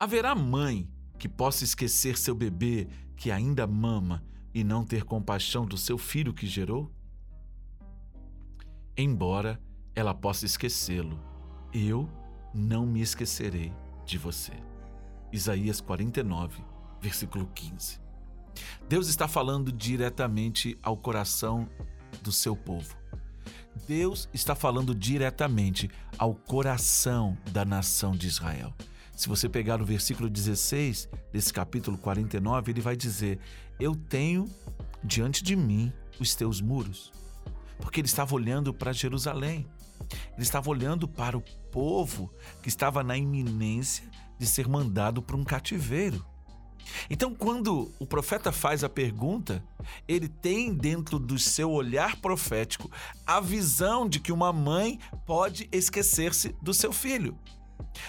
Haverá mãe que possa esquecer seu bebê que ainda mama e não ter compaixão do seu filho que gerou? Embora ela possa esquecê-lo, eu não me esquecerei de você. Isaías 49, versículo 15. Deus está falando diretamente ao coração do seu povo. Deus está falando diretamente ao coração da nação de Israel. Se você pegar o versículo 16 desse capítulo 49, ele vai dizer: Eu tenho diante de mim os teus muros. Porque ele estava olhando para Jerusalém. Ele estava olhando para o povo que estava na iminência de ser mandado para um cativeiro. Então, quando o profeta faz a pergunta, ele tem dentro do seu olhar profético a visão de que uma mãe pode esquecer-se do seu filho.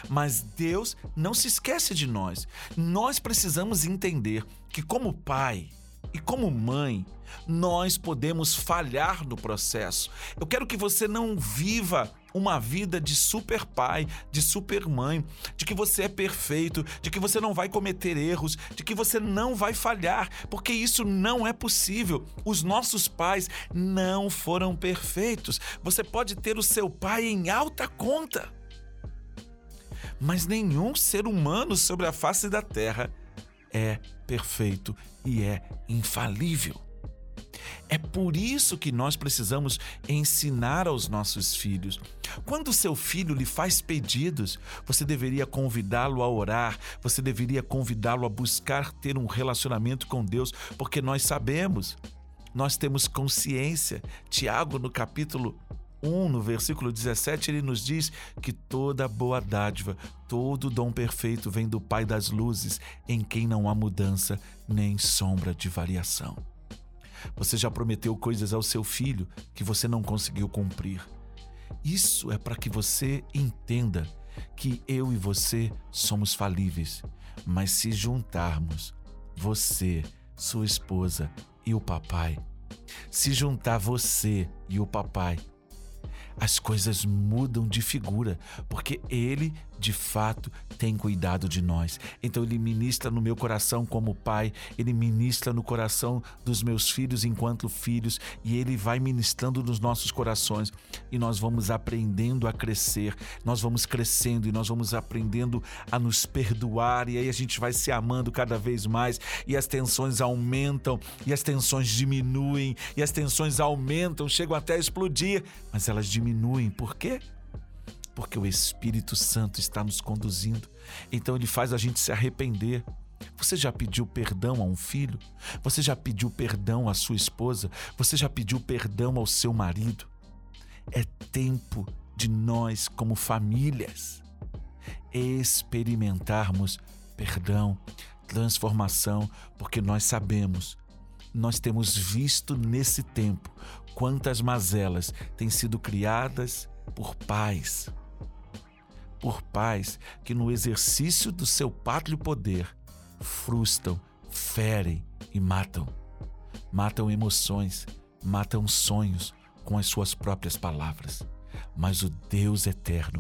Mas Deus não se esquece de nós. Nós precisamos entender que, como pai e como mãe, nós podemos falhar no processo. Eu quero que você não viva uma vida de super pai, de super mãe, de que você é perfeito, de que você não vai cometer erros, de que você não vai falhar, porque isso não é possível. Os nossos pais não foram perfeitos. Você pode ter o seu pai em alta conta mas nenhum ser humano sobre a face da terra é perfeito e é infalível. É por isso que nós precisamos ensinar aos nossos filhos. Quando seu filho lhe faz pedidos, você deveria convidá-lo a orar, você deveria convidá-lo a buscar ter um relacionamento com Deus, porque nós sabemos, nós temos consciência. Tiago, no capítulo 1, no versículo 17, ele nos diz que toda boa dádiva, todo dom perfeito vem do Pai das luzes, em quem não há mudança nem sombra de variação. Você já prometeu coisas ao seu filho que você não conseguiu cumprir. Isso é para que você entenda que eu e você somos falíveis, mas se juntarmos, você, sua esposa e o papai, se juntar você e o papai, as coisas mudam de figura, porque Ele, de fato, tem cuidado de nós. Então Ele ministra no meu coração como pai, Ele ministra no coração dos meus filhos enquanto filhos, e Ele vai ministrando nos nossos corações, e nós vamos aprendendo a crescer, nós vamos crescendo e nós vamos aprendendo a nos perdoar, e aí a gente vai se amando cada vez mais, e as tensões aumentam, e as tensões diminuem, e as tensões aumentam, chegam até a explodir, mas elas diminuem diminuem. Por quê? Porque o Espírito Santo está nos conduzindo. Então ele faz a gente se arrepender. Você já pediu perdão a um filho? Você já pediu perdão à sua esposa? Você já pediu perdão ao seu marido? É tempo de nós, como famílias, experimentarmos perdão, transformação, porque nós sabemos nós temos visto nesse tempo quantas mazelas têm sido criadas por pais. Por pais que, no exercício do seu pátrio poder, frustram, ferem e matam. Matam emoções, matam sonhos com as suas próprias palavras. Mas o Deus eterno,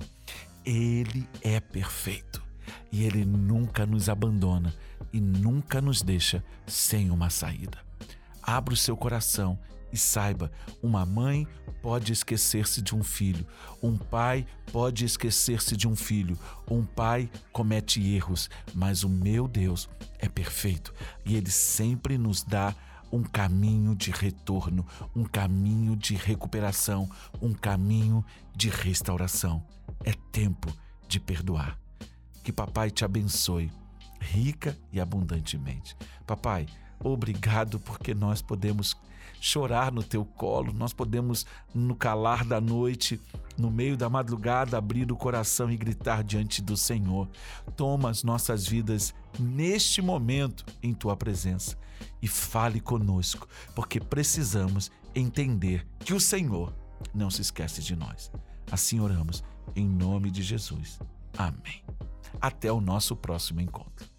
Ele é perfeito e Ele nunca nos abandona e nunca nos deixa sem uma saída. Abra o seu coração e saiba: uma mãe pode esquecer-se de um filho, um pai pode esquecer-se de um filho, um pai comete erros, mas o meu Deus é perfeito e ele sempre nos dá um caminho de retorno, um caminho de recuperação, um caminho de restauração. É tempo de perdoar. Que papai te abençoe rica e abundantemente. Papai, Obrigado porque nós podemos chorar no teu colo, nós podemos, no calar da noite, no meio da madrugada, abrir o coração e gritar diante do Senhor. Toma as nossas vidas neste momento em tua presença e fale conosco, porque precisamos entender que o Senhor não se esquece de nós. Assim oramos, em nome de Jesus. Amém. Até o nosso próximo encontro.